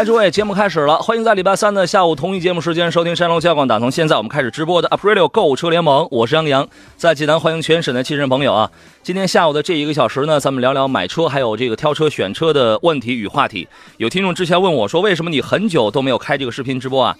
来，诸位，节目开始了，欢迎在礼拜三的下午同一节目时间收听山东交广打通。现在我们开始直播的 Up Radio 购物车联盟，我是杨洋，在济南欢迎全省的汽车朋友啊。今天下午的这一个小时呢，咱们聊聊买车还有这个挑车选车的问题与话题。有听众之前问我说，为什么你很久都没有开这个视频直播啊？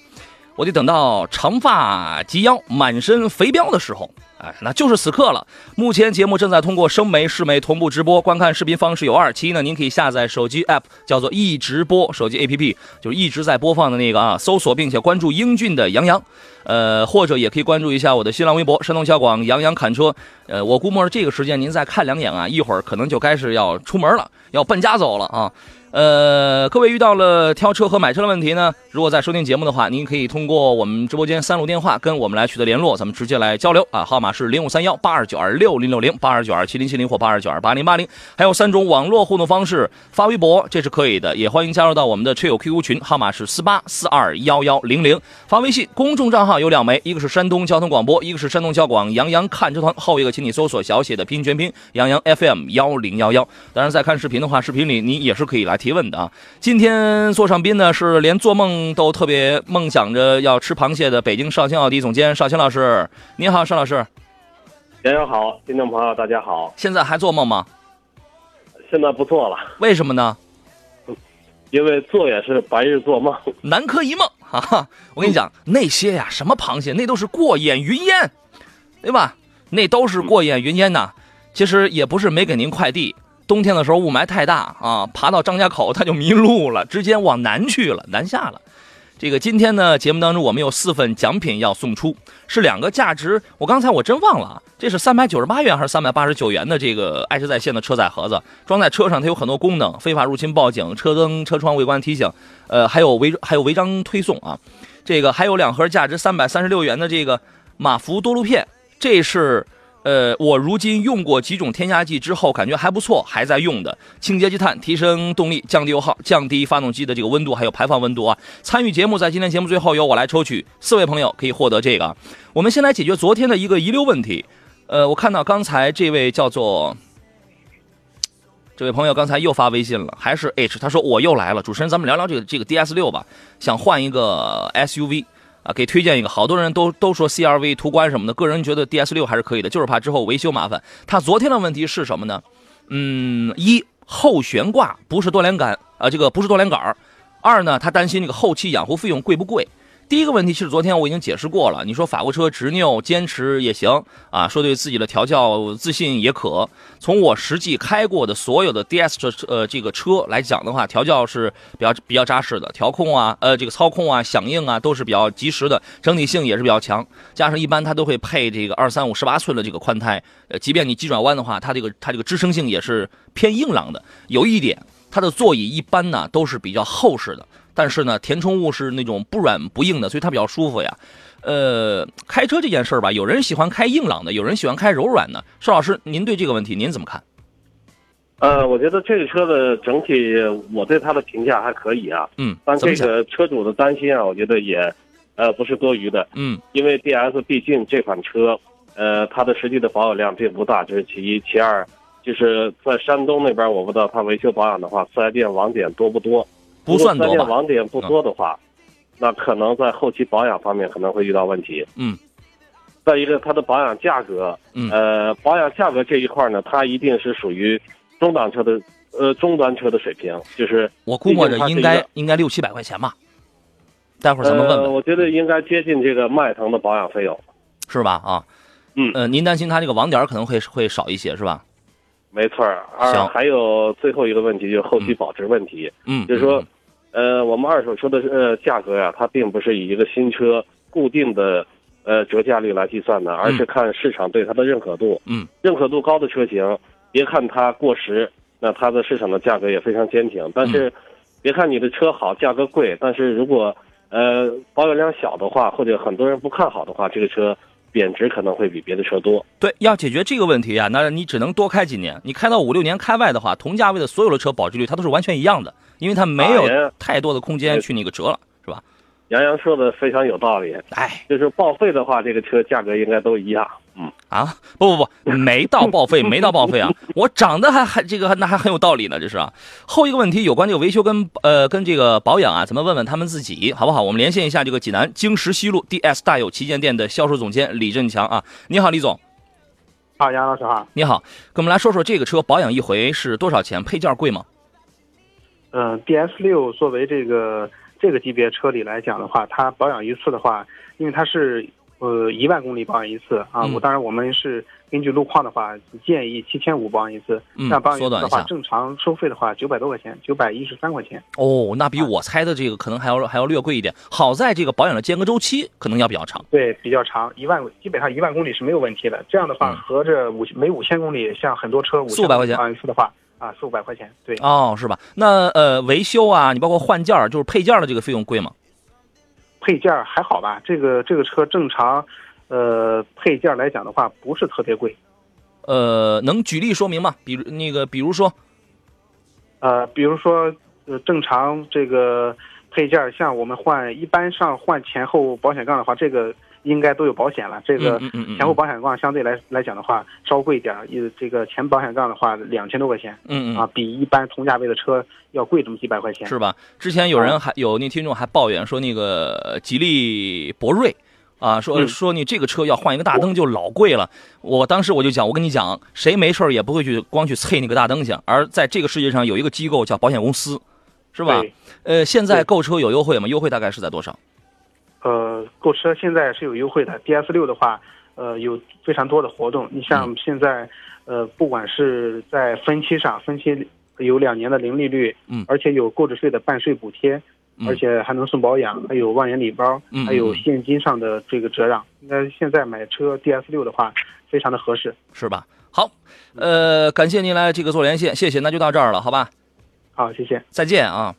我得等到长发及腰、满身肥膘的时候，哎，那就是此刻了。目前节目正在通过声媒、视媒同步直播，观看视频方式有二：其一呢，您可以下载手机 app，叫做一直播手机 app，就是一直在播放的那个啊，搜索并且关注英俊的杨洋，呃，或者也可以关注一下我的新浪微博山东小广杨洋侃车。呃，我估摸着这个时间您再看两眼啊，一会儿可能就该是要出门了，要奔家走了啊。呃，各位遇到了挑车和买车的问题呢，如果在收听节目的话，您可以通过我们直播间三路电话跟我们来取得联络，咱们直接来交流啊，号码是零五三幺八二九二六零六零、八二九二七零七零或八二九二八零八零，还有三种网络互动方式，发微博这是可以的，也欢迎加入到我们的车友 QQ 群，号码是四八四二幺幺零零，发微信公众账号有两枚，一个是山东交通广播，一个是山东交广杨洋看车团，后一个请你搜索小写的拼音全拼杨洋 FM 幺零幺幺。当然，在看视频的话，视频里你也是可以来提问的啊。今天坐上宾呢是连做梦都特别梦想着要吃螃蟹的北京绍兴奥迪总监邵青老师，你好，邵老师，杨洋好，听众朋友大家好，现在还做梦吗？现在不做了，为什么呢？因为做也是白日做梦。南柯一梦哈哈，我跟你讲，那些呀，什么螃蟹，那都是过眼云烟，对吧？那都是过眼云烟呐。其实也不是没给您快递，冬天的时候雾霾太大啊，爬到张家口他就迷路了，直接往南去了，南下了。这个今天呢，节目当中我们有四份奖品要送出，是两个价值，我刚才我真忘了啊，这是三百九十八元还是三百八十九元的这个爱车在线的车载盒子，装在车上，它有很多功能，非法入侵报警、车灯、车窗未关提醒，呃，还有违还有违章推送啊，这个还有两盒价值三百三十六元的这个马福多路片，这是。呃，我如今用过几种添加剂之后，感觉还不错，还在用的清洁积碳，提升动力，降低油耗，降低发动机的这个温度，还有排放温度啊。参与节目，在今天节目最后由我来抽取四位朋友可以获得这个。我们先来解决昨天的一个遗留问题。呃，我看到刚才这位叫做这位朋友刚才又发微信了，还是 H，他说我又来了，主持人咱们聊聊这个这个 DS 六吧，想换一个 SUV。啊，给推荐一个，好多人都都说 CRV 途观什么的，个人觉得 DS 六还是可以的，就是怕之后维修麻烦。他昨天的问题是什么呢？嗯，一后悬挂不是多连杆啊，这个不是多连杆。二呢，他担心这个后期养护费用贵不贵？第一个问题，其实昨天我已经解释过了。你说法国车执拗坚持也行啊，说对自己的调教自信也可。从我实际开过的所有的 DS 车呃这个车来讲的话，调教是比较比较扎实的，调控啊呃这个操控啊响应啊都是比较及时的，整体性也是比较强。加上一般它都会配这个二三五十八寸的这个宽胎，呃，即便你急转弯的话，它这个它这个支撑性也是偏硬朗的。有一点，它的座椅一般呢都是比较厚实的。但是呢，填充物是那种不软不硬的，所以它比较舒服呀。呃，开车这件事儿吧，有人喜欢开硬朗的，有人喜欢开柔软的。邵老师，您对这个问题您怎么看？呃，我觉得这个车的整体，我对它的评价还可以啊。嗯，但这？个车主的担心啊，我觉得也，呃，不是多余的。嗯因为 DS 毕竟这款车，呃，它的实际的保有量并不大，这是其一。其二，就是在山东那边，我不知道它维修保养的话，四 S 店网点多不多？不算多吧？网点不多的话，那可能在后期保养方面可能会遇到问题。嗯再一个，它的保养价格，嗯呃，保养价格这一块呢，它一定是属于中档车的，呃，中端车的水平，就是我估摸着应该应该六七百块钱吧。待会儿咱们问呃，问，我觉得应该接近这个迈腾的保养费用。是吧？啊，嗯呃，您担心它这个网点可能会会少一些，是吧？没错儿，行还有最后一个问题就是后期保值问题，嗯，就是说嗯，呃，我们二手车的呃价格呀、它并不是以一个新车固定的呃折价率来计算的，而是看市场对它的认可度。嗯，认可度高的车型，别看它过时，那它的市场的价格也非常坚挺。但是，别看你的车好，价格贵，但是如果呃保有量小的话，或者很多人不看好的话，这个车贬值可能会比别的车多。对，要解决这个问题啊，那你只能多开几年。你开到五六年开外的话，同价位的所有的车保值率它都是完全一样的，因为它没有太多的空间去那个折了，是吧？杨洋说的非常有道理，哎就是报废的话，这个车价格应该都一样。嗯，啊，不不不，没到报废，没到报废啊！我长得还还这个那还很有道理呢，这是啊。后一个问题有关这个维修跟呃跟这个保养啊，咱们问问他们自己好不好？我们连线一下这个济南经石西路 DS 大有旗舰店的销售总监李振强啊，你好，李总，好，杨老师好。你好，跟我们来说说这个车保养一回是多少钱？配件贵吗？嗯、d s 六作为这个这个级别车里来讲的话，它保养一次的话，因为它是呃一万公里保养一次啊，嗯我当然我们是根据路况的话，建议七千五保养一次。嗯那保养一次的话，正常收费的话九百多块钱，九百一十三块钱。哦，那比我猜的这个可能还要还要略贵一点。好在这个保养的间隔周期可能要比较长。对，比较长，一万基本上一万公里是没有问题的。这样的话，嗯合着五每五千公里，像很多车五400块钱保养一次的话啊，四五百块钱。对，哦，是吧？那呃维修啊，你包括换件儿，就是配件儿的这个费用贵吗？配件儿还好吧？这个这个车正常，呃，配件儿来讲的话，不是特别贵。呃，能举例说明吗？比如那个，比如说，呃，比如说，呃，正常这个配件儿，像我们换一般上换前后保险杠的话，这个应该都有保险了。这个前后保险杠相对来来讲的话，稍贵一点儿，呃，这个前保险杠的话两千多块钱嗯嗯啊，比一般同价位的车要贵这么几百块钱。是吧？之前有人还有那听众还抱怨说，那个呃吉利博瑞啊，说嗯说你这个车要换一个大灯就老贵了。我当时我就讲，我跟你讲，谁没事儿也不会去光去蹭那个大灯去，而在这个世界上有一个机构叫保险公司，是吧？呃，现在购车有优惠吗？优惠大概是在多少？呃，购车现在是有优惠的，DS 六的话，呃，有非常多的活动。你像现在，呃，不管是在分期上，分期有两年的零利率，嗯而且有购置税的半税补贴，嗯而且还能送保养，还有万元礼包，嗯还有嗯现金上的这个折让。应该现在买车 DS 六的话，非常的合适。是吧？好，呃，感谢您来这个做连线，谢谢，那就到这儿了，好吧？好，谢谢。再见啊！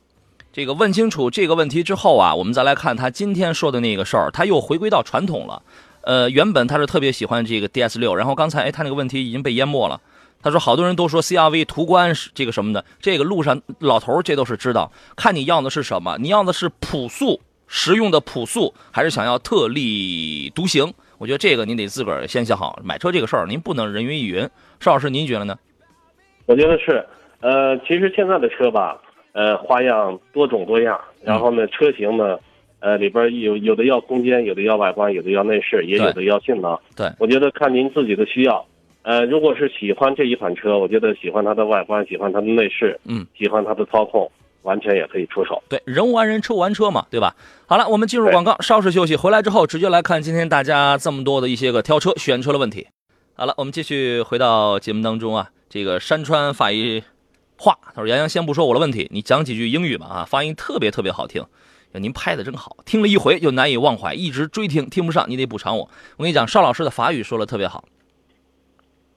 这个问清楚这个问题之后啊，我们再来看他今天说的那个事儿，他又回归到传统了。呃，原本他是特别喜欢这个 DS 六，然后刚才哎，他那个问题已经被淹没了。他说好多人都说 CRV 途观是这个什么的，这个路上老头这都是知道，看你要的是什么，你要的是朴素实用的朴素，还是想要特立独行？我觉得这个您得自个儿先想好。买车这个事儿，您不能人云亦云。邵老师，您觉得呢？我觉得是，呃，其实现在的车吧，呃，花样多种多样，然后呢，车型呢，呃，里边有有的要空间，有的要外观，有的要内饰，也有的要性能。对我觉得看您自己的需要。呃，如果是喜欢这一款车，我觉得喜欢它的外观，喜欢它的内饰，嗯，喜欢它的操控，完全也可以出手。对，人无完人，车无完车嘛，对吧？好了，我们进入广告，稍事休息，回来之后直接来看今天大家这么多的一些个挑车、选车的问题。好了，我们继续回到节目当中啊。这个山川法一话，他说：“杨洋，先不说我的问题，你讲几句英语吧啊，发音特别特别好听。您拍的真好，听了一回就难以忘怀，一直追听，听不上你得补偿我。我跟你讲，邵老师的法语说的特别好，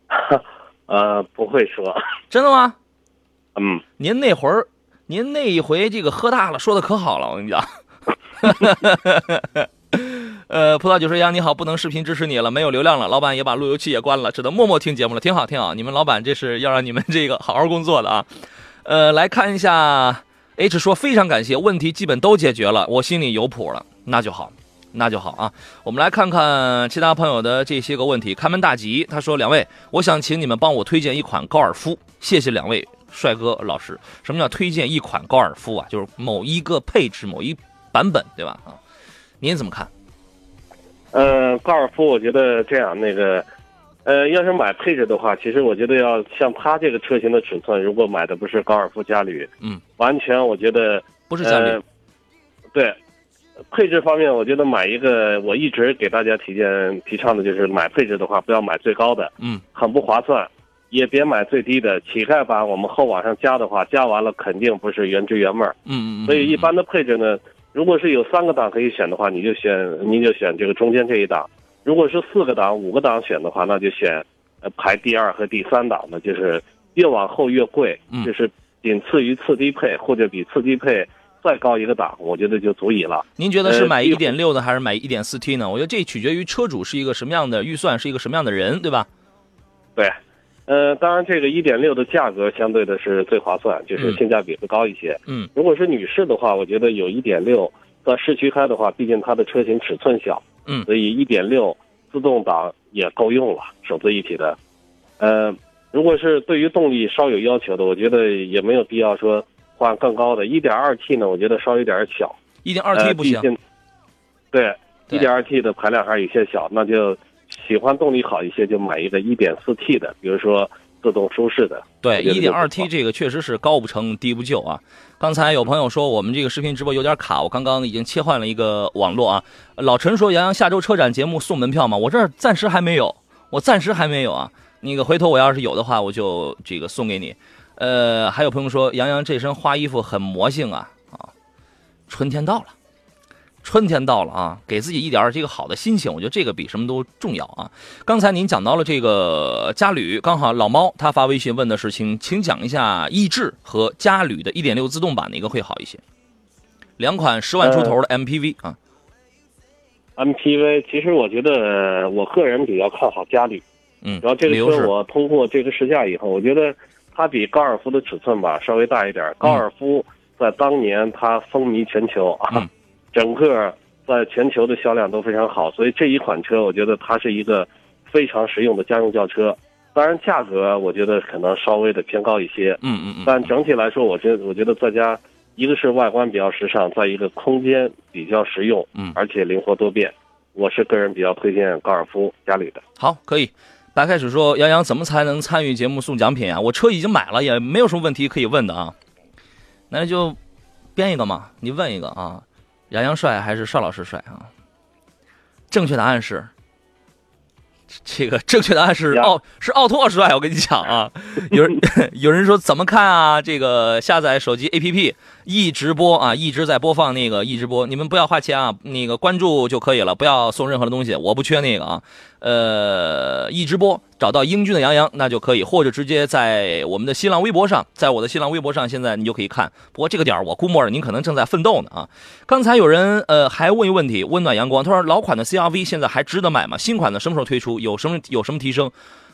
呃，不会说，真的吗？嗯，您那会儿，您那一回这个喝大了，说的可好了，我跟你讲。呃，葡萄酒说杨你好，不能视频支持你了，没有流量了，老板也把路由器也关了，只能默默听节目了，挺好挺好。你们老板这是要让你们这个好好工作的啊。呃，来看一下，H 说非常感谢，问题基本都解决了，我心里有谱了，那就好。那就好啊，我们来看看其他朋友的这些个问题。开门大吉，他说：“两位，我想请你们帮我推荐一款高尔夫，谢谢两位帅哥老师。什么叫推荐一款高尔夫啊？就是某一个配置、某一版本，对吧？啊，您怎么看？呃，高尔夫，我觉得这样，那个，呃，要是买配置的话，其实我觉得要像它这个车型的尺寸，如果买的不是高尔夫嘉旅，嗯，完全我觉得不是嘉旅呃，对，配置方面，我觉得买一个，我一直给大家提荐提倡的就是买配置的话，不要买最高的，嗯，很不划算，也别买最低的。乞丐版我们后往上加的话，加完了肯定不是原汁原味儿。嗯嗯嗯，所以一般的配置呢，如果是有三个档可以选的话，你就选你就选这个中间这一档；如果是四个档、五个档选的话，那就选呃排第二和第三档的，就是越往后越贵，嗯就是仅次于次低配或者比次低配再高一个档，我觉得就足以了。您觉得是买一点六的还是买一点四 T 呢？我觉得这取决于车主是一个什么样的预算，是一个什么样的人，对吧？对，呃，当然这个一点六的价格相对的是最划算，就是嗯性价比会高一些。嗯如果是女士的话，我觉得有一点六在市区开的话，毕竟它的车型尺寸小，嗯所以一点六自动挡也够用了，手自一体的。呃，如果是对于动力稍有要求的，我觉得也没有必要说换更高的。一点二 T 呢，我觉得稍有点小，一点二 T 不行。对一点二 T 的排量还是有些小，那就喜欢动力好一些，就买一个一点四 T 的，比如说自动舒适的。对，一点二 T 这个确实是高不成低不就啊。刚才有朋友说我们这个视频直播有点卡，我刚刚已经切换了一个网络啊。老陈说杨洋下周车展节目送门票吗？我这儿暂时还没有，我暂时还没有啊。那个回头我要是有的话，我就这个送给你。呃，还有朋友说杨洋这身花衣服很魔性啊啊，春天到了。春天到了啊，给自己一点儿这个好的心情，我觉得这个比什么都重要啊。刚才您讲到了这个嘉旅，刚好老猫他发微信问的是，请请讲一下逸致和嘉旅的1.6自动版哪个会好一些？两款十万出头的 MPV 啊，MPV，其实我觉得我个人比较看好嘉旅，嗯，然后这个车我通过这个试驾以后，我觉得它比高尔夫的尺寸吧稍微大一点。高尔夫在当年它风靡全球啊，嗯整个在全球的销量都非常好，所以这一款车我觉得它是一个非常实用的家用轿车。当然价格我觉得可能稍微的偏高一些，嗯嗯嗯，但整体来说，我觉得我觉得在家一个是外观比较时尚，再一个空间比较实用，嗯而且灵活多变。我是个人比较推荐高尔夫家里的。好，可以。白开始说杨洋怎么才能参与节目送奖品啊？我车已经买了，也没有什么问题可以问的啊。那就编一个嘛，你问一个啊。杨洋帅还是邵老师帅啊？正确答案是，这个正确答案是奥是奥拓帅。我跟你讲啊，有人 有人说怎么看啊？这个下载手机 APP 一直播啊，一直在播放那个一直播，你们不要花钱啊，那个关注就可以了，不要送任何的东西，我不缺那个啊。呃，一直播找到英俊的杨洋那就可以，或者直接在我们的新浪微博上，在我的新浪微博上，现在你就可以看。不过这个点我估摸着您可能正在奋斗呢啊。刚才有人呃还问一问题，温暖阳光，他说老款的 CRV 现在还值得买吗？新款的什么时候推出？有什么有什么提升？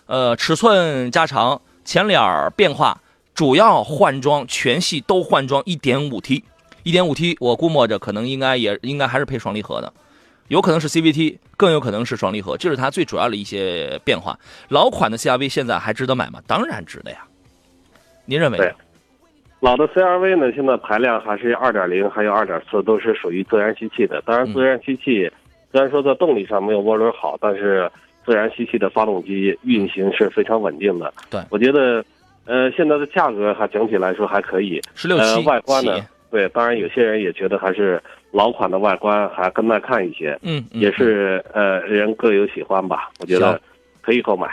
呃，尺寸加长，前脸变化，主要换装，全系都换装 1.5T。1.5T 我估摸着可能应该也应该还是配双离合的。有可能是 CVT，更有可能是双离合，这是它最主要的一些变化。老款的 CRV 现在还值得买吗？当然值得呀。您认为呢对？老的 CRV 呢，现在排量还是二点零还有二点四都是属于自然吸气的。当然，嗯自然吸气虽然说在动力上没有涡轮好，但是自然吸气的发动机运行是非常稳定的。对我觉得，呃，现在的价格还整体来说还可以。十六呃七外观呢，对，当然有些人也觉得还是老款的外观还更耐看一些，嗯，嗯也是呃人各有喜欢吧。我觉得可以购买。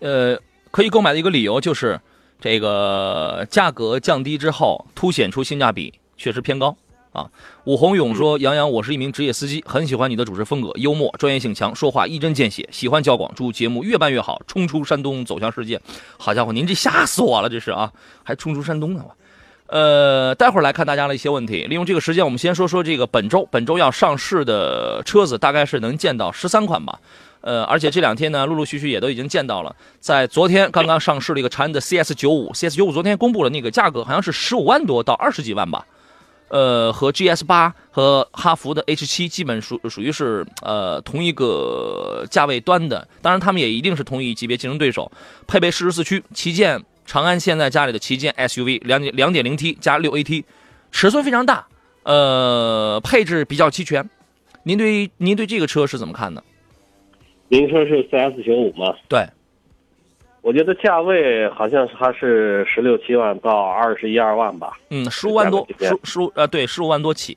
呃，可以购买的一个理由就是，这个价格降低之后，凸显出性价比确实偏高啊。武红勇说：“杨洋，我是一名职业司机，很喜欢你的主持风格，幽默，专业性强，说话一针见血，喜欢交广，祝节目越办越好，冲出山东，走向世界。”好家伙，您这吓死我了，这是啊，还冲出山东呢我。呃，待会儿来看大家的一些问题。利用这个时间，我们先说说这个本周本周要上市的车子，大概是能见到十三款吧。呃，而且这两天呢，陆陆续续也都已经见到了。在昨天刚刚上市了一个长安的 CS 九五，CS 九五昨天公布了那个价格，好像是十五万多到二十几万吧。呃，和 GS 八和哈弗的 H 七基本属属于是呃同一个价位端的，当然他们也一定是同一级别竞争对手。配备适时四驱，旗舰长安现在家里的旗舰 SUV 两点两点零 T 加六 AT，尺寸非常大，呃，配置比较齐全。您对您对这个车是怎么看的？您说是 CS 九五吗？对，我觉得价位好像是还是十六七万到二十一二万吧。嗯，十五万多，十十五呃，对，十五万多起。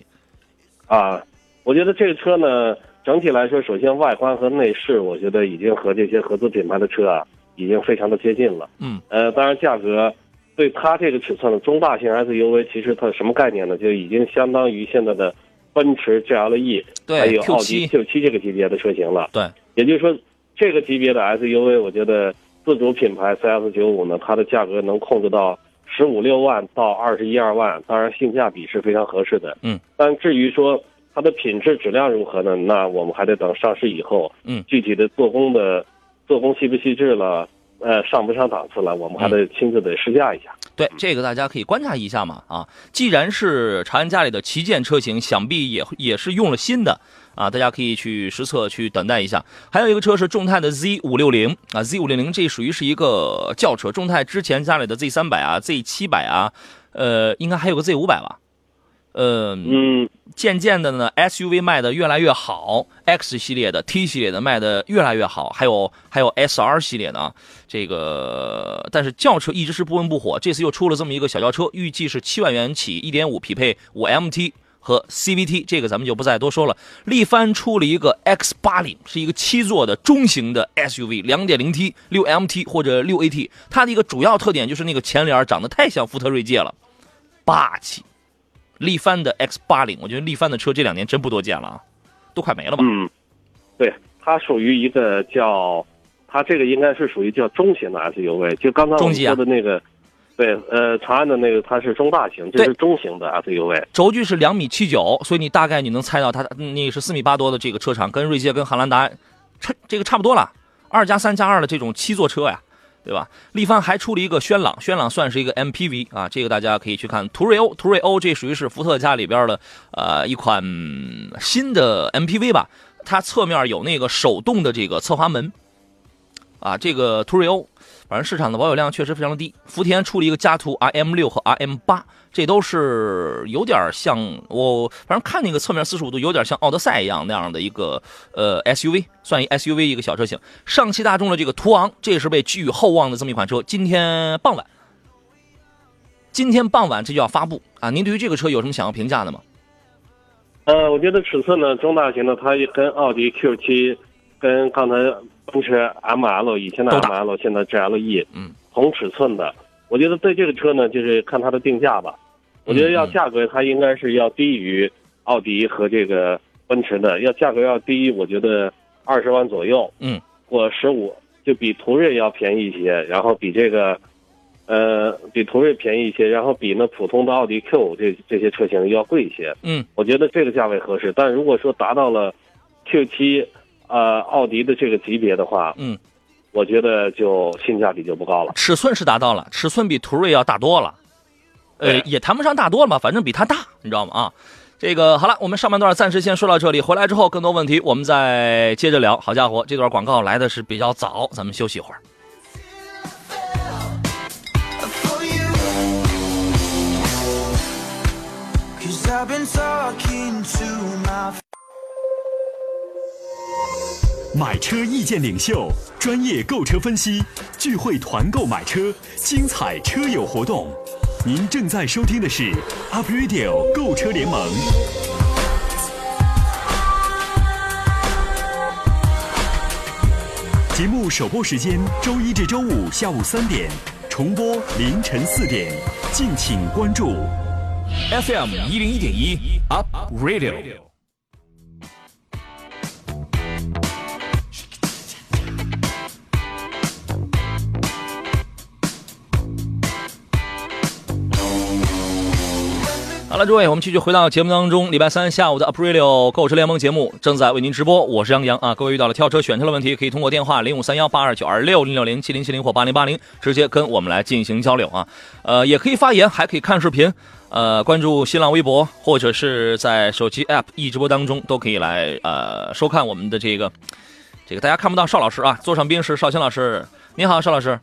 啊，我觉得这个车呢，整体来说，首先外观和内饰，我觉得已经和这些合资品牌的车啊，已经非常的接近了。嗯，呃，当然价格对它这个尺寸的中大型 SUV，其实它什么概念呢？就已经相当于现在的奔驰 GLE 对还有奥迪 Q 7这个级别的车型了。对，也就是说，这个级别的 SUV，我觉得自主品牌 CS 九五呢，它的价格能控制到十五六万到二十一二万，当然性价比是非常合适的。嗯，但至于说它的品质质量如何呢？那我们还得等上市以后，嗯具体的做工的做工细不细致了，呃，上不上档次了，我们还得亲自得试驾一下。对，这个大家可以观察一下嘛啊。既然是长安家里的旗舰车型，想必也也是用了新的啊，大家可以去实测去等待一下。还有一个车是众泰的 Z 五六零啊，Z 五六零这属于是一个轿车，众泰之前家里的 Z 三百啊、Z 七百啊，呃，应该还有个 Z 五百吧。呃，嗯，渐渐的呢，SUV 卖的越来越好，X 系列的、T 系列的卖的越来越好，还有还有 SR 系列的啊，这个但是轿车一直是不温不火，这次又出了这么一个小轿车，预计是七万元起，一点五匹配五 MT 和 CVT，这个咱们就不再多说了。力帆出了一个 X 八零，是一个七座的中型的 SUV，两点零 T、六 MT 或者六 AT，它的一个主要特点就是那个前脸长得太像福特锐界了，霸气。力帆的 X 八零，我觉得力帆的车这两年真不多见了啊，都快没了吧？嗯，对，它属于一个叫，它这个应该是属于叫中型的 SUV，就刚刚说的那个，对，呃，长安的那个它是中大型，这是中型的 SUV。轴距是两米七九，所以你大概你能猜到它嗯那个是四米八多的这个车长，跟锐界跟汉兰达差这个差不多了，二加三加二的这种七座车呀，对吧？力帆还出了一个轩朗，轩朗算是一个 MPV 啊，这个大家可以去看途锐欧，途锐欧这属于是福特家里边的呃一款新的 MPV 吧，它侧面有那个手动的这个侧滑门啊，这个途锐欧。反正市场的保有量确实非常低。福田出了一个家途 RM 六和 RM 八，这都是有点像我，反正看那个侧面四十五度，有点像奥德赛一样那样的一个呃 SUV，算一 SUV 一个小车型。上汽大众的这个途昂，这也是被寄予厚望的这么一款车。今天傍晚，今天傍晚这就要发布啊！您对于这个车有什么想要评价的吗？呃，我觉得尺寸呢，中大型的它也跟奥迪 Q 七，跟刚才奔驰 ML 以前的 ML，现在 GLE，嗯，同尺寸的。我觉得对这个车呢，就是看它的定价吧。我觉得要价格，它应该是要低于奥迪和这个奔驰的，要价格要低，我觉得二十万左右，嗯，或十五，就比途锐要便宜一些，然后比这个，呃，比途锐便宜一些，然后比那普通的奥迪 Q 五这这些车型要贵一些。嗯，我觉得这个价位合适。但如果说达到了 Q 七，呃，奥迪的这个级别的话，嗯，我觉得就性价比就不高了。尺寸是达到了，尺寸比途锐要大多了，呃，也谈不上大多了嘛，反正比它大，你知道吗？啊，这个好了，我们上半段暂时先说到这里，回来之后更多问题我们再接着聊。好家伙，这段广告来的是比较早，咱们休息一会儿。买车意见领袖，专业购车分析，聚会团购买车，精彩车友活动。您正在收听的是 Up Radio 购车联盟。节目首播时间周一至周五下午三点，重播凌晨四点，敬请关注。FM 一零一点一 Up Radio。好了，诸位，我们继续回到节目当中。礼拜三下午的 Aprilio 购车联盟节目正在为您直播，我是杨洋啊。各位遇到了跳车、选车的问题，可以通过电话零五三幺八二九二六零六零七零七零或八零八零直接跟我们来进行交流啊。呃，也可以发言，还可以看视频。呃，关注新浪微博或者是在手机 App 一直播当中都可以来呃收看我们的这个这个大家看不到邵老师啊，座上宾是邵青老师。你好，邵老师。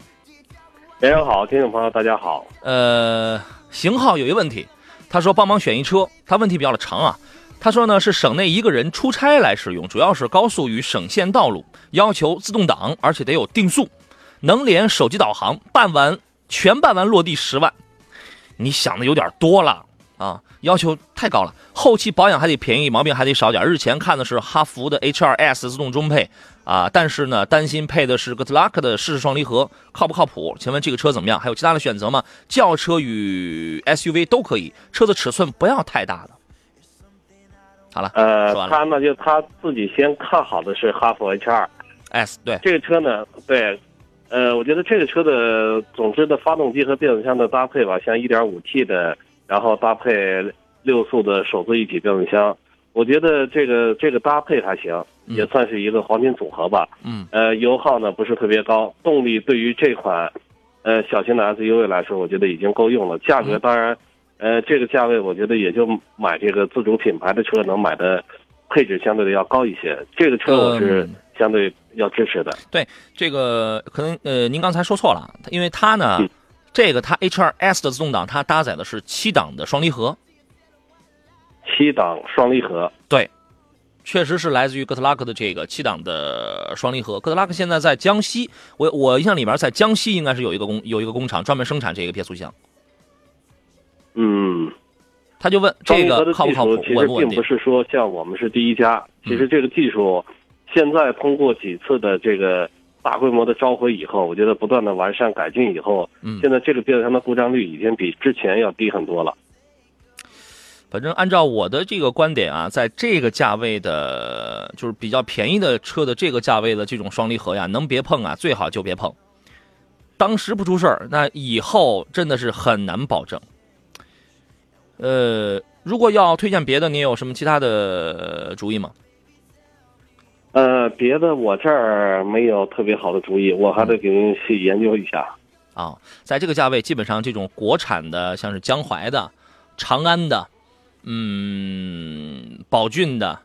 大家好，听众朋友，大家好。呃，型号有一个问题，他说帮忙选一车，他问题比较的长啊。他说呢是省内一个人出差来使用，主要是高速与省县道路，要求自动挡，而且得有定速，能连手机导航，办完全办完落地十万，你想的有点多了啊，要求太高了。后期保养还得便宜，毛病还得少点。日前看的是哈弗的 H2S 自动中配啊，但是呢担心配的是哥特拉克的湿式双离合，靠不靠谱？请问这个车怎么样？还有其他的选择吗？轿车与 SUV 都可以，车子尺寸不要太大的。好了，呃他呢就他自己先看好的是哈弗 H 2 S 对，这个车呢，对，呃，我觉得这个车的总之的发动机和变速箱的搭配吧，像 1.5T 的，然后搭配六速的手自一体变速箱，我觉得这个这个搭配还行，嗯也算是一个黄金组合吧。嗯，呃，油耗呢不是特别高，动力对于这款呃小型的 SUV 来说，我觉得已经够用了。价格嗯当然，呃，这个价位我觉得也就买这个自主品牌的车能买的配置相对的要高一些。这个车我是嗯相对要支持的。对，这个可能呃，您刚才说错了，因为它呢，嗯这个它 H2S 的自动挡，它搭载的是七档的双离合，七档双离合，对，确实是来自于哥特拉克的这个七档的双离合。哥特拉克现在在江西，我我印象里面在江西应该是有一个工有一个工厂专门生产这个变速箱。嗯，他就问这个靠不靠谱技术，其稳不稳定实并不？是说像我们是第一家，其实这个技术现在通过几次的这个大规模的召回以后，我觉得不断的完善改进以后，嗯现在这个变速箱的故障率已经比之前要低很多了。反正按照我的这个观点啊，在这个价位的，就是比较便宜的车的这个价位的这种双离合呀，能别碰啊，最好就别碰。当时不出事儿，那以后真的是很难保证。呃，如果要推荐别的，你有什么其他的呃主意吗？呃，别的我这儿没有特别好的主意，我还得给您去研究一下。啊，在这个价位，基本上这种国产的，像是江淮的、长安的，嗯，宝骏的，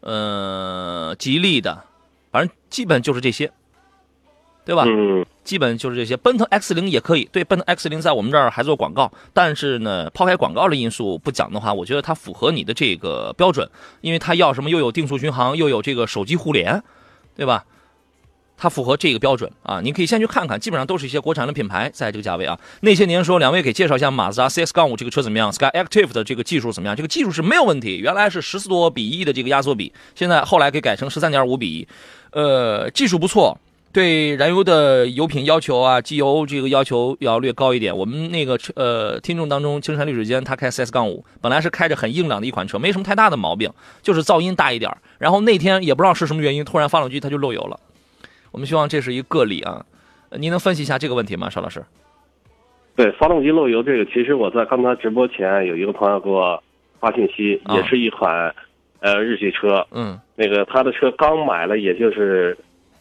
呃，吉利的，反正基本就是这些，对吧？嗯，基本就是这些。奔腾 X 零也可以，对，奔腾 X 零在我们这儿还做广告，但是呢，抛开广告的因素不讲的话，我觉得它符合你的这个标准，因为它要什么又有定速巡航，又有这个手机互联，对吧？它符合这个标准啊，您可以先去看看，基本上都是一些国产的品牌，在这个价位啊。那些年说，两位给介绍一下马自达 CS 杠五这个车怎么样？Sky Active 的这个技术怎么样？这个技术是没有问题，原来是十四多比一的这个压缩比，现在后来给改成十三点五比一，呃，技术不错，对燃油的油品要求啊，机油这个要求要略高一点。我们那个车呃听众当中，青山绿水间他开 CS 杠五，本来是开着很硬朗的一款车，没什么太大的毛病，就是噪音大一点。然后那天也不知道是什么原因，突然发动机它就漏油了。我们希望这是一个例啊，呃您能分析一下这个问题吗，邵老师？对，发动机漏油这个，其实我在刚才直播前有一个朋友给我发信息，啊也是一款呃日系车，嗯，那个他的车刚买了，也就是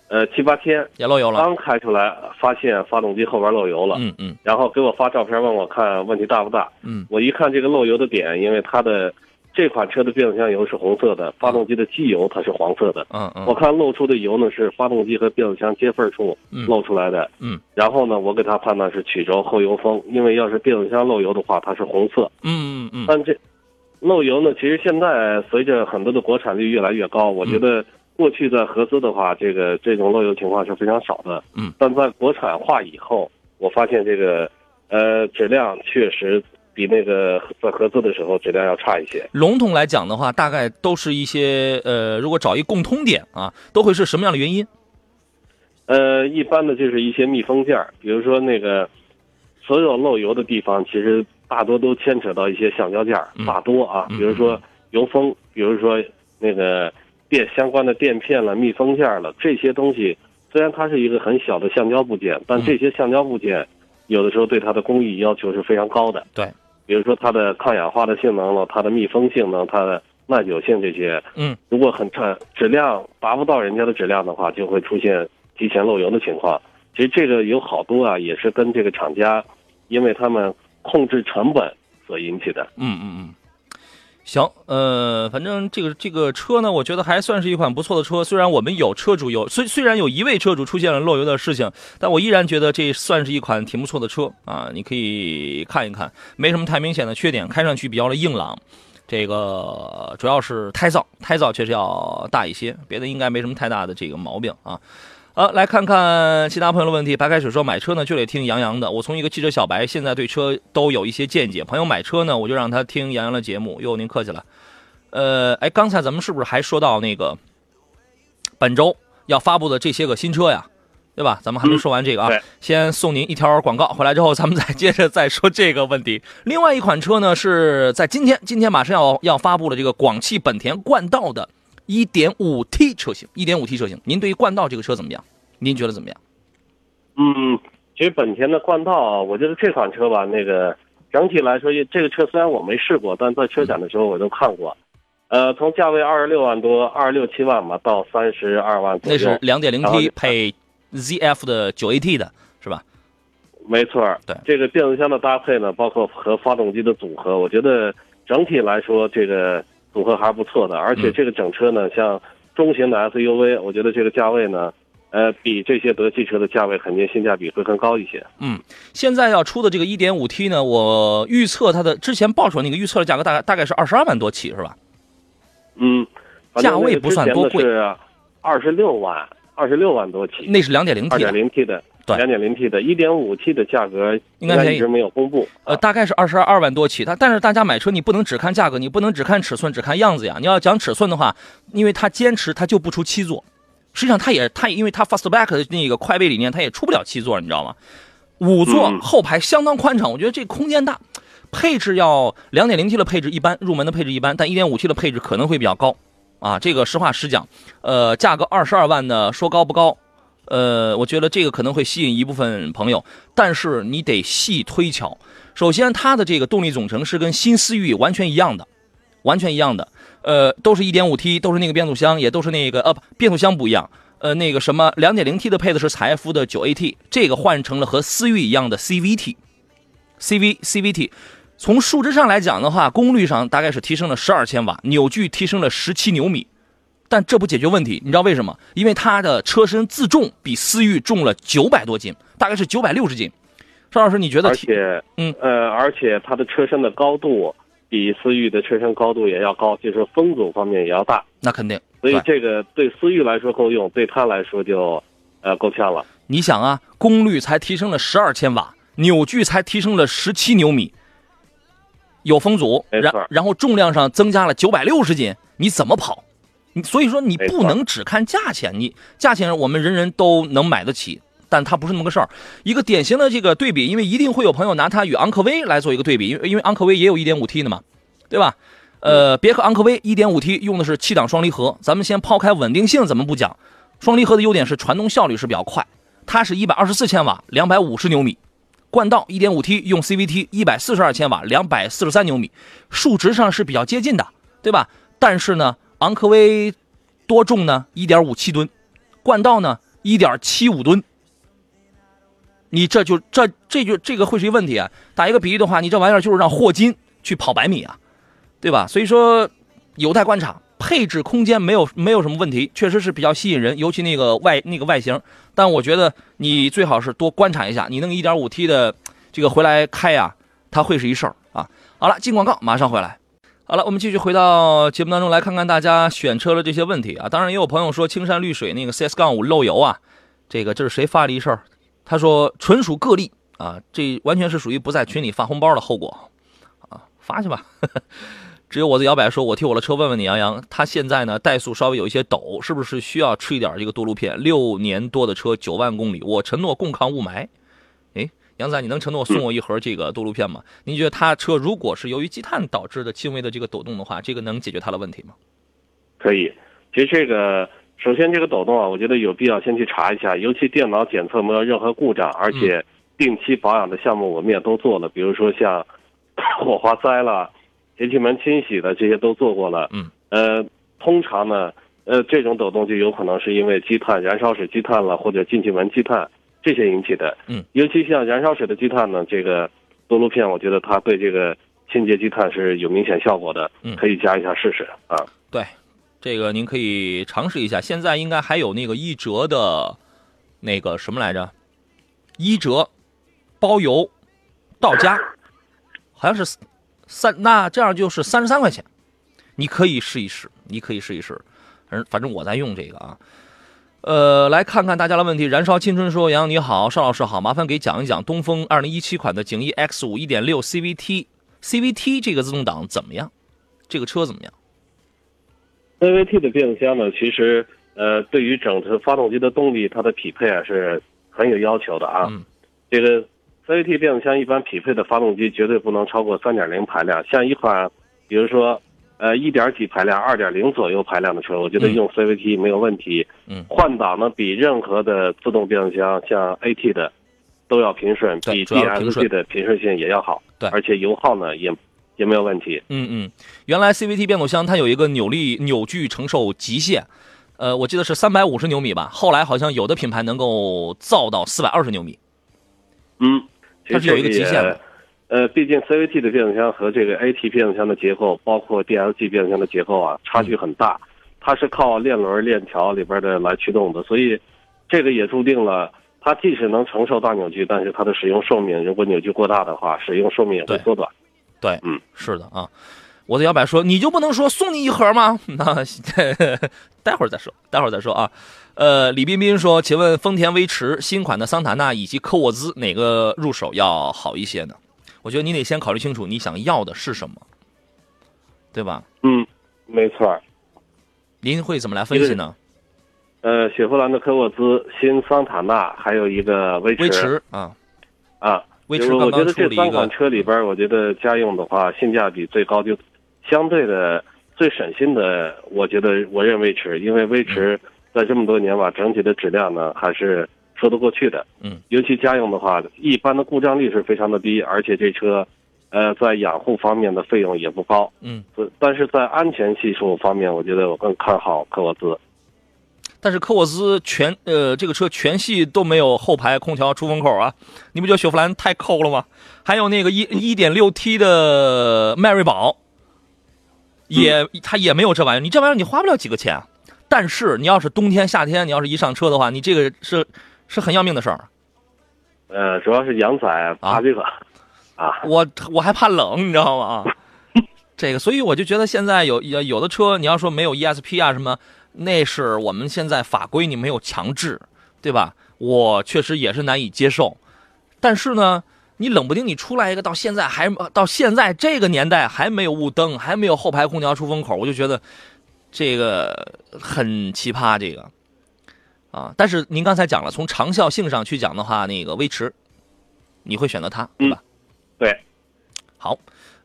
呃七八天，也漏油了。刚开出来发现发动机后边漏油了，嗯嗯然后给我发照片问我看问题大不大。嗯我一看这个漏油的点，因为它的这款车的变速箱油是红色的，发动机的机油它是黄色的。嗯嗯我看漏出的油呢是发动机和变速箱接缝处嗯漏出来的。嗯然后呢，我给他判断是曲轴后油封，因为要是变速箱漏油的话，它是红色。嗯嗯嗯但这漏油呢，其实现在随着很多的国产率越来越高，我觉得过去在合资的话，这个这种漏油情况是非常少的。嗯，但在国产化以后，我发现这个呃质量确实比那个在合资的时候质量要差一些。笼统来讲的话，大概都是一些呃，如果找一共通点啊，都会是什么样的原因？呃，一般的就是一些密封件儿，比如说那个所有漏油的地方，其实大多都牵扯到一些橡胶件儿，嗯大多啊，嗯比如说油封，比如说那个电相关的垫片了、密封件了，这些东西虽然它是一个很小的橡胶部件，但嗯这些橡胶部件有的时候对它的工艺要求是非常高的。对，比如说它的抗氧化的性能了，它的密封性能，它的耐久性这些，嗯，如果很差，质量达不到人家的质量的话，就会出现提前漏油的情况。其实这个有好多啊，也是跟这个厂家，因为他们控制成本所引起的。嗯嗯嗯，行，呃，反正这个这个车呢，我觉得还算是一款不错的车。虽然我们有车主有虽虽然有一位车主出现了漏油的事情，但我依然觉得这算是一款挺不错的车啊。你可以看一看，没什么太明显的缺点，开上去比较的硬朗。这个主要是胎噪，胎噪确实要大一些，别的应该没什么太大的这个毛病啊。好，来看看其他朋友的问题。白开水说买车呢就得听杨洋的。我从一个汽车小白，现在对车都有一些见解。朋友买车呢，我就让他听杨洋的节目。哟，您客气了。呃，哎，刚才咱们是不是还说到那个本周要发布的这些个新车呀？对吧？咱们还没说完这个啊，对先送您一条广告，回来之后咱们再接着再说这个问题。另外一款车呢是在今天，今天马上要要发布的这个广汽本田冠道的 1.5T 车型，1.5T 车型，您对于冠道这个车怎么样？您觉得怎么样？嗯，其实本田的冠道啊，我觉得这款车吧，那个整体来说，这个车虽然我没试过，但在车展的时候我都看过。呃，从价位二十六万多、二十六七万吧，到三十二万左右，那是两点零 T 配 ZF 的九 AT 的是吧？没错。对这个变速箱的搭配呢，包括和发动机的组合，我觉得整体来说这个组合还是不错的。而且嗯这个整车呢，像中型的 SUV，我觉得这个价位呢，呃，比这些德系车的价位肯定性价比会更高一些。嗯现在要出的这个 1.5T 呢，我预测它的之前报出来那个预测的价格大概大概是二十二万多起是吧？嗯，价位不算多贵二十六万，二十六万多起。那是两点零二 T 的点，零 T 的，对两点零 T 的，一点五 T 的价格应该一直没有公布。呃，啊大概是二十二万多起。它但是大家买车你不能只看价格，你不能只看尺寸，只看样子呀。你要讲尺寸的话，因为它坚持它就不出七座，实际上它也它因为它 Fastback 的那个快背理念，它也出不了七座，你知道吗？五座嗯后排相当宽敞，我觉得这空间大。配置要两点零 T 的配置一般，入门的配置一般，但一点五 T 的配置可能会比较高啊。这个实话实讲，呃，价格二十二万呢，说高不高，呃，我觉得这个可能会吸引一部分朋友，但是你得细推敲。首先，它的这个动力总成是跟新思域完全一样的，完全一样的，呃，都是一点五 T，都是那个变速箱，也都是那个呃，不变速箱不一样，呃，那个什么两点零 T 的配的是采埃孚的九 AT，这个换成了和思域一样的 CVT，CV CVT。从数值上来讲的话，功率上大概是提升了十二千瓦，扭矩提升了十七牛米，但这不解决问题，你知道为什么？因为它的车身自重比思域重了九百多斤，大概是九百六十斤。邵老师，你觉得？而且，嗯呃，而且它的车身的高度比思域的车身高度也要高，就是风阻方面也要大，那肯定。所以这个对思域来说够用，对它来说就，呃，够呛了。你想啊，功率才提升了十二千瓦，扭矩才提升了十七牛米，有风阻，然然后重量上增加了九百六十斤，你怎么跑？你所以说你不能只看价钱，你价钱我们人人都能买得起，但它不是那么个事儿。一个典型的这个对比，因为一定会有朋友拿它与昂科威来做一个对比，因为因为昂科威也有一点五 T 的嘛，对吧？呃，别克昂科威一点五 T 用的是七档双离合，咱们先抛开稳定性怎么不讲，双离合的优点是传动效率是比较快，它是一百二十四千瓦，两百五十牛米。冠道一点五 T 用 CVT 一百四十二千瓦，两百四十三牛米，数值上是比较接近的，对吧？但是呢，昂科威多重呢？一点五七吨，冠道呢一点七五吨。你这就这这就这个会是一个问题啊！打一个比喻的话，你这玩意儿就是让霍金去跑百米啊，对吧？所以说有待观察。配置空间没有没有什么问题，确实是比较吸引人，尤其那个外那个外形。但我觉得你最好是多观察一下，你弄个 1.5T 的这个回来开呀、它会是一事儿啊。好了，进广告，马上回来。好了，我们继续回到节目当中来看看大家选车的这些问题啊。当然也有朋友说青山绿水那个 CS 杠五漏油啊，这个这是谁发的一事儿？他说纯属个例啊，这完全是属于不在群里发红包的后果啊，发去吧。只有我的摇摆说，我替我的车问问你，杨洋，他现在呢怠速稍微有一些抖，是不是需要吃一点这个多氯片？六年多的车，九万公里，我承诺共抗雾霾。哎，杨仔，你能承诺送我一盒这个多氯片吗？您觉得他车如果是由于积碳导致的轻微的这个抖动的话，这个能解决他的问题吗？可以。其实这个，首先这个抖动啊，我觉得有必要先去查一下，尤其电脑检测没有任何故障，而且定期保养的项目我们也都做了，比如说像 火花塞了、节气门清洗的这些都做过了。嗯。呃，通常呢，呃，这种抖动就有可能是因为积碳、燃烧室积碳了，或者进气门积碳这些引起的。嗯。尤其像燃烧水的积碳呢，这个多氯片，我觉得它对这个清洁积碳是有明显效果的。嗯可以加一下试试啊。对，这个您可以尝试一下。现在应该还有那个一折的，那个什么来着？一折包邮到家，好像是三，那这样就是三十三块钱。你可以试一试，你可以试一试。反正反正我在用这个啊。呃，来看看大家的问题。燃烧青春说：“杨你好，邵老师好，麻烦给讲一讲东风二零一七款的景逸 X 五一点六 CVT，CVT 这个自动挡怎么样？这个车怎么样？CVT 的变速箱呢，其实呃，对于整车发动机的动力，它的匹配啊是很有要求的啊。嗯这个 CVT 变速箱一般匹配的发动机绝对不能超过三点零排量，像一款比如说呃一点几排量、二点零左右排量的车，我觉得嗯用 CVT 没有问题。嗯换挡呢比任何的自动变速箱像 AT 的都要平顺，比 DSG 的平顺性也要好。对而且油耗呢也也没有问题。嗯嗯，原来 CVT 变速箱它有一个扭力扭矩承受极限，呃，我记得是三百五十牛米吧。后来好像有的品牌能够造到四百二十牛米。嗯，它是有一个极限的。呃，毕竟 CVT 的变速箱和这个 AT 变速箱的结构，包括 DSG 变速箱的结构啊，差距很大。它是靠链轮、链条里边的来驱动的，所以这个也注定了它即使能承受大扭矩，但是它的使用寿命如果扭矩过大的话，使用寿命也会缩短。对，嗯，是的啊。我的摇摆说，你就不能说送你一盒吗？那待会儿再说，待会儿再说啊。呃，李彬彬说，请问丰田威驰新款的桑塔纳以及科沃兹哪个入手要好一些呢？我觉得你得先考虑清楚你想要的是什么，对吧？嗯，没错儿。您会怎么来分析呢？呃，雪佛兰的科沃兹、新桑塔纳，还有一个威驰威驰啊，啊，威驰就是我觉得这三款，车里边，我觉得家用的话，性价比最高，就相对的最省心的，我觉得我认威驰，因为威驰在这么多年吧，整体的质量呢还是说得过去的。嗯，尤其家用的话，一般的故障率是非常的低，而且这车，呃，在养护方面的费用也不高。嗯，所但是在安全系数方面，我觉得我更看好科沃兹。但是科沃兹全呃这个车全系都没有后排空调出风口啊，你不觉得雪佛兰太抠了吗？还有那个一 一点六 T 的迈锐宝，也、它也没有这玩意儿，你这玩意儿你花不了几个钱啊。但是你要是冬天夏天，你要是一上车的话，你这个是是很要命的事儿。呃，主要是羊仔怕热，啊，我我还怕冷，你知道吗？这个，所以我就觉得现在有有有的车，你要说没有 ESP 啊什么，那是我们现在法规你没有强制，对吧？我确实也是难以接受。但是呢，你冷不丁你出来一个，到现在还到现在这个年代还没有雾灯，还没有后排空调出风口，我就觉得这个很奇葩。这个啊，但是您刚才讲了，从长效性上去讲的话，那个威驰，你会选择它，对吧？对，好，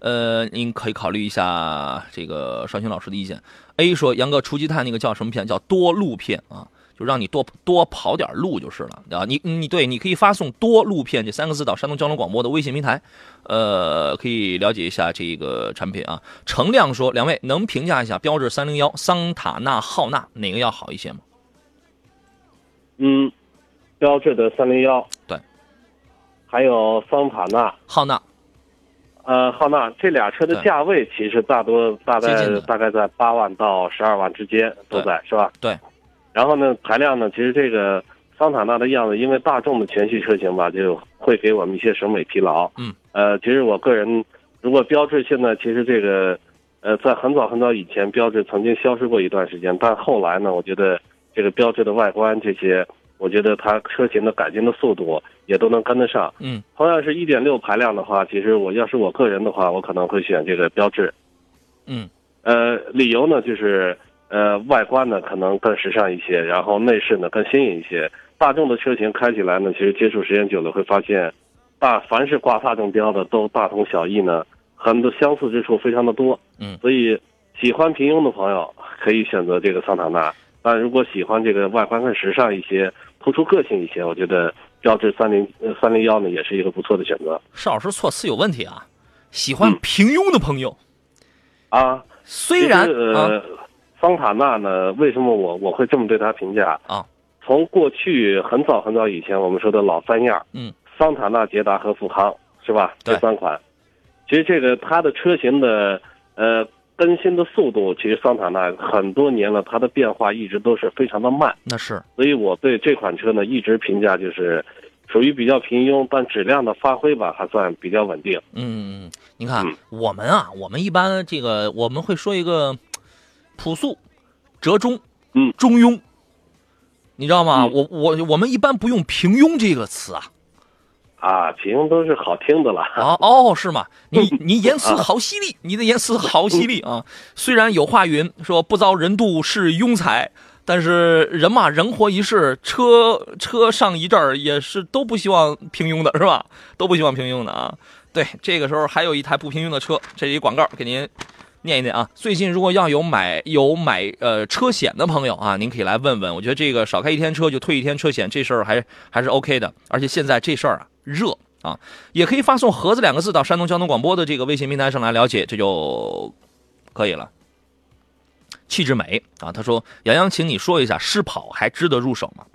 呃，您可以考虑一下这个双星老师的意见。A 说杨哥除积碳那个叫什么片？叫多路片啊，就让你多多跑点路就是了啊。你你对，你可以发送“多路片”这三个字到山东交通广播的微信平台，呃，可以了解一下这个产品啊。程亮说，两位能评价一下标致三零幺、桑塔纳、浩纳哪个要好一些吗？嗯，标致的三零幺，对，还有桑塔纳，浩纳呃，浩纳这俩车的价位其实大多大概大概在八万到十二万之间都在，是吧？对。然后呢，排量呢，其实这个桑塔纳的样子，因为大众的全系车型吧，就会给我们一些审美疲劳。嗯。呃，其实我个人，如果标致现在其实这个，呃，在很早很早以前，标致曾经消失过一段时间，但后来呢，我觉得这个标志的外观这些，我觉得它车型的改进的速度也都能跟得上。嗯同样是一点六排量的话，其实我要是我个人的话，我可能会选这个标志。嗯呃，理由呢就是呃外观呢可能更时尚一些，然后内饰呢更新颖一些。大众的车型开起来呢，其实接触时间久了会发现，大凡是挂大众标的都大同小异呢，很多相似之处非常的多。嗯所以喜欢平庸的朋友可以选择这个桑塔纳，但如果喜欢这个外观更时尚一些、突出个性一些，我觉得标致三零呃三零幺呢也是一个不错的选择邵老师措辞有问题啊。喜欢平庸的朋友，啊。虽然呃，桑塔纳呢，为什么我我会这么对他评价啊？从过去很早很早以前，我们说的老三样，嗯，桑塔纳、捷达和富康，是吧？这三款，其实这个它的车型的呃更新的速度，其实桑塔纳很多年了，它的变化一直都是非常的慢，那是所以我对这款车呢一直评价就是属于比较平庸，但质量的发挥吧还算比较稳定。嗯，嗯，您看、嗯我们啊，我们一般这个我们会说一个朴素、折中、嗯中庸，你知道吗？嗯我我我们一般不用平庸这个词啊。啊，平庸都是好听的了。哦哦，是吗？你 你言辞好犀利，你的言辞好犀利啊！虽然有话云说不遭人妒是庸才，但是人嘛，人活一世，车车上一阵儿也是都不希望平庸的，是吧？都不希望平庸的啊。对，这个时候还有一台不平庸的车，这是一广告，给您念一念啊。最近如果要有买有买呃车险的朋友啊，您可以来问问。我觉得这个少开一天车就退一天车险这事儿还还是 OK 的，而且现在这事儿啊热啊，也可以发送“盒子”两个字到山东交通广播的这个微信平台上来了解，这就可以了。气质美啊，他说：“杨洋，请你说一下，试跑还值得入手吗？”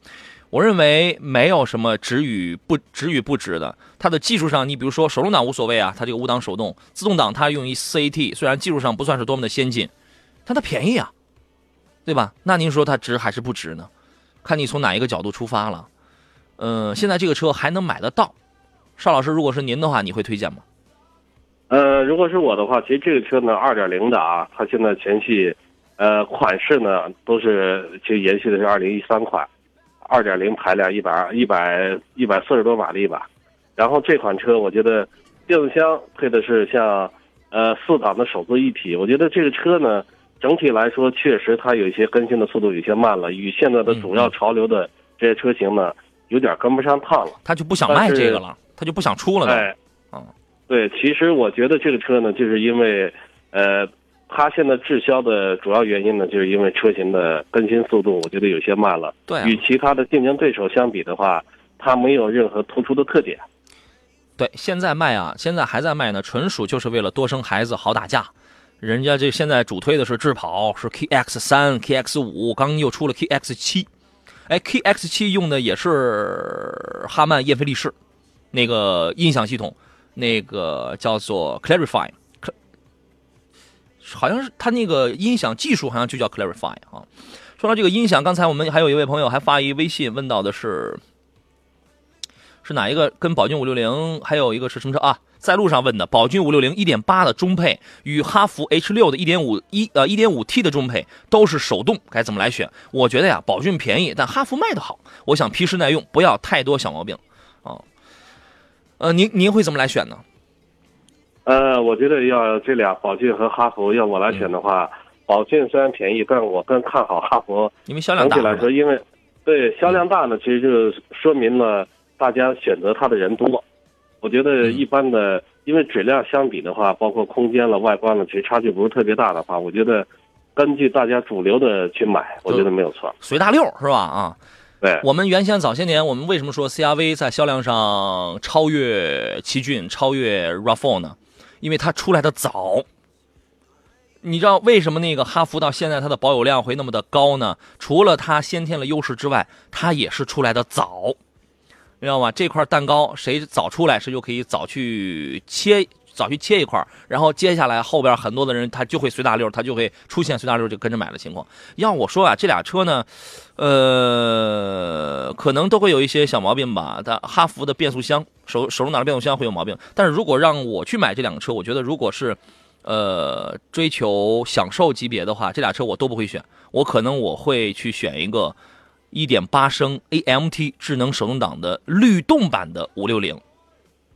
我认为没有什么值与不值与不值的。它的技术上，你比如说手动挡无所谓啊，它这个五档手动，自动挡它用一四 AT，虽然技术上不算是多么的先进，但它便宜啊，对吧？那您说它值还是不值呢？看你从哪一个角度出发了。嗯、现在这个车还能买得到，邵老师，如果是您的话，你会推荐吗？呃，如果是我的话，其实这个车呢，二点零的啊，它现在全系，呃，款式呢都是其实延续的是二零一三款，二点零排量，一百一百一百四十多马力吧。然后这款车，我觉得变速箱配的是像呃四档的手自一体，我觉得这个车呢，整体来说确实它有一些更新的速度有些慢了，与现在的主要潮流的这些车型呢，有点跟不上趟了。他就不想卖这个了，他就不想出了都。哎，嗯，对，其实我觉得这个车呢，就是因为，呃，它现在滞销的主要原因呢，就是因为车型的更新速度，我觉得有些慢了。对啊与其他的竞争对手相比的话，它没有任何突出的特点。对，现在卖啊，现在还在卖呢，纯属就是为了多生孩子好打架。人家这现在主推的是智跑，是 KX 三、KX 五，刚又出了 KX 七。哎，KX 七用的也是哈曼燕飞利仕那个音响系统，那个叫做 Clarify，好像是它那个音响技术好像就叫 Clarify 啊。说到这个音响，刚才我们还有一位朋友还发一微信问到的是。是哪一个？跟宝骏五六零，还有一个是什么车啊？在路上问的，宝骏五六零一点八的中配与哈弗 H 六的一点五一呃一点五 T 的中配都是手动，该怎么来选？我觉得呀，宝骏便宜，但哈弗卖的好。我想皮实耐用，不要太多小毛病啊。呃，您您会怎么来选呢？呃，我觉得要这俩宝骏和哈弗，要我来选的话，宝骏虽然便宜，但我更看好哈弗。因为销量大来说，因为对销量大呢，其实就说明了大家选择它的人多。我觉得一般的，因为质量相比的话，包括空间了、外观了，其实差距不是特别大的话，我觉得根据大家主流的去买，我觉得没有错。随大溜是吧？啊，对，我们原先早些年，我们为什么说 CRV 在销量上超越奇骏、超越 RAV4 呢？因为它出来的早。你知道为什么那个哈弗到现在它的保有量会那么的高呢？除了它先天的优势之外，它也是出来的早，你知道吗？这块蛋糕谁早出来，谁就可以早去切，早去切一块然后接下来后边很多的人他就会随大溜，他就会出现随大溜就跟着买的情况。要我说啊，这俩车呢，呃，可能都会有一些小毛病吧。但哈弗的变速箱手手动挡的变速箱会有毛病，但是如果让我去买这两个车，我觉得如果是呃追求享受级别的话，这俩车我都不会选。我可能我会去选一个1.8升 AMT 智能手动挡的律动版的560，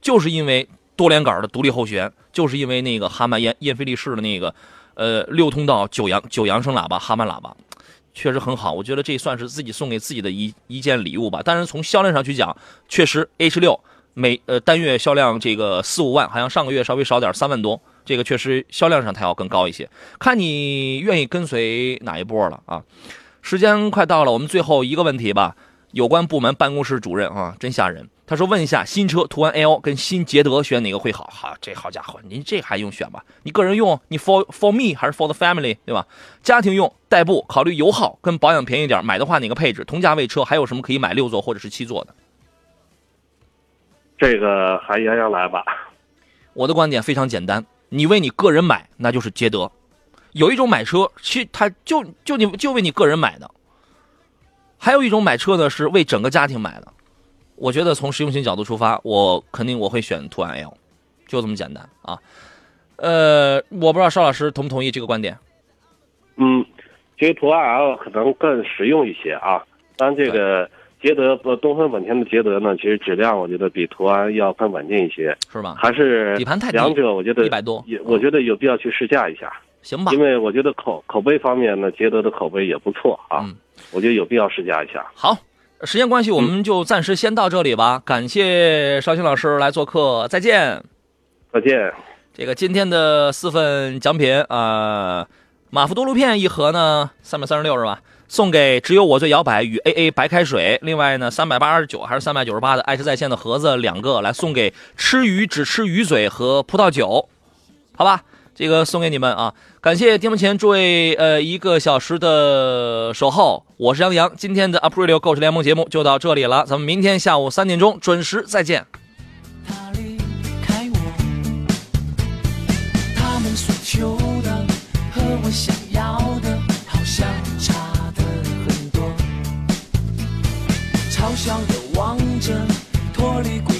就是因为多连杆的独立后悬，就是因为那个哈曼燕燕飞利仕的那个呃六通道九扬九扬声喇叭哈曼喇叭。确实很好，我觉得这算是自己送给自己的一一件礼物吧。当然，从销量上去讲，确实 H 六每呃单月销量这个四五万，好像上个月稍微少点三万多，这个确实销量上它要更高一些。看你愿意跟随哪一波了啊？时间快到了，我们最后一个问题吧。有关部门办公室主任啊，真吓人。他说：“问一下，新车途安 L 跟新捷德选哪个会好？好，这好家伙，您这还用选吗？你个人用，你 for for me 还是 for the family，对吧？家庭用，代步，考虑油耗跟保养便宜点，买的话哪个配置？同价位车还有什么可以买六座或者是七座的？这个还洋洋来吧。我的观点非常简单，你为你个人买，那就是捷德。有一种买车，其实它就就你就为你个人买的，还有一种买车呢是为整个家庭买的。我觉得从实用性角度出发，我肯定我会选途安 L，就这么简单啊。呃，我不知道邵老师同不同意这个观点。嗯，其实途安 L 可能更实用一些啊。当然，这个捷德不东风本田的捷德呢，其实质量我觉得比途安要更稳定一些，是吧？还是底盘太低两者我觉得100多也我觉得有必要去试驾一下，行吧因，为我觉得口口碑方面呢，捷德的口碑也不错啊，嗯我觉得有必要试驾一下。好。时间关系，我们就暂时先到这里吧。感谢邵青老师来做客，再见。再见。这个今天的四份奖品啊、马夫多鹿片一盒呢，三百三十六是吧？送给只有我最摇摆与 AA 白开水。另外呢，三百八十九还是三百九十八的爱吃在线的盒子两个，来送给吃鱼只吃鱼嘴和葡萄酒，好吧？这个送给你们啊！感谢丁前诸位呃一个小时的守候，我是杨洋。今天的 Up Radio 购车联盟节目就到这里了，咱们明天下午三点钟准时再见。笑的望着，脱离。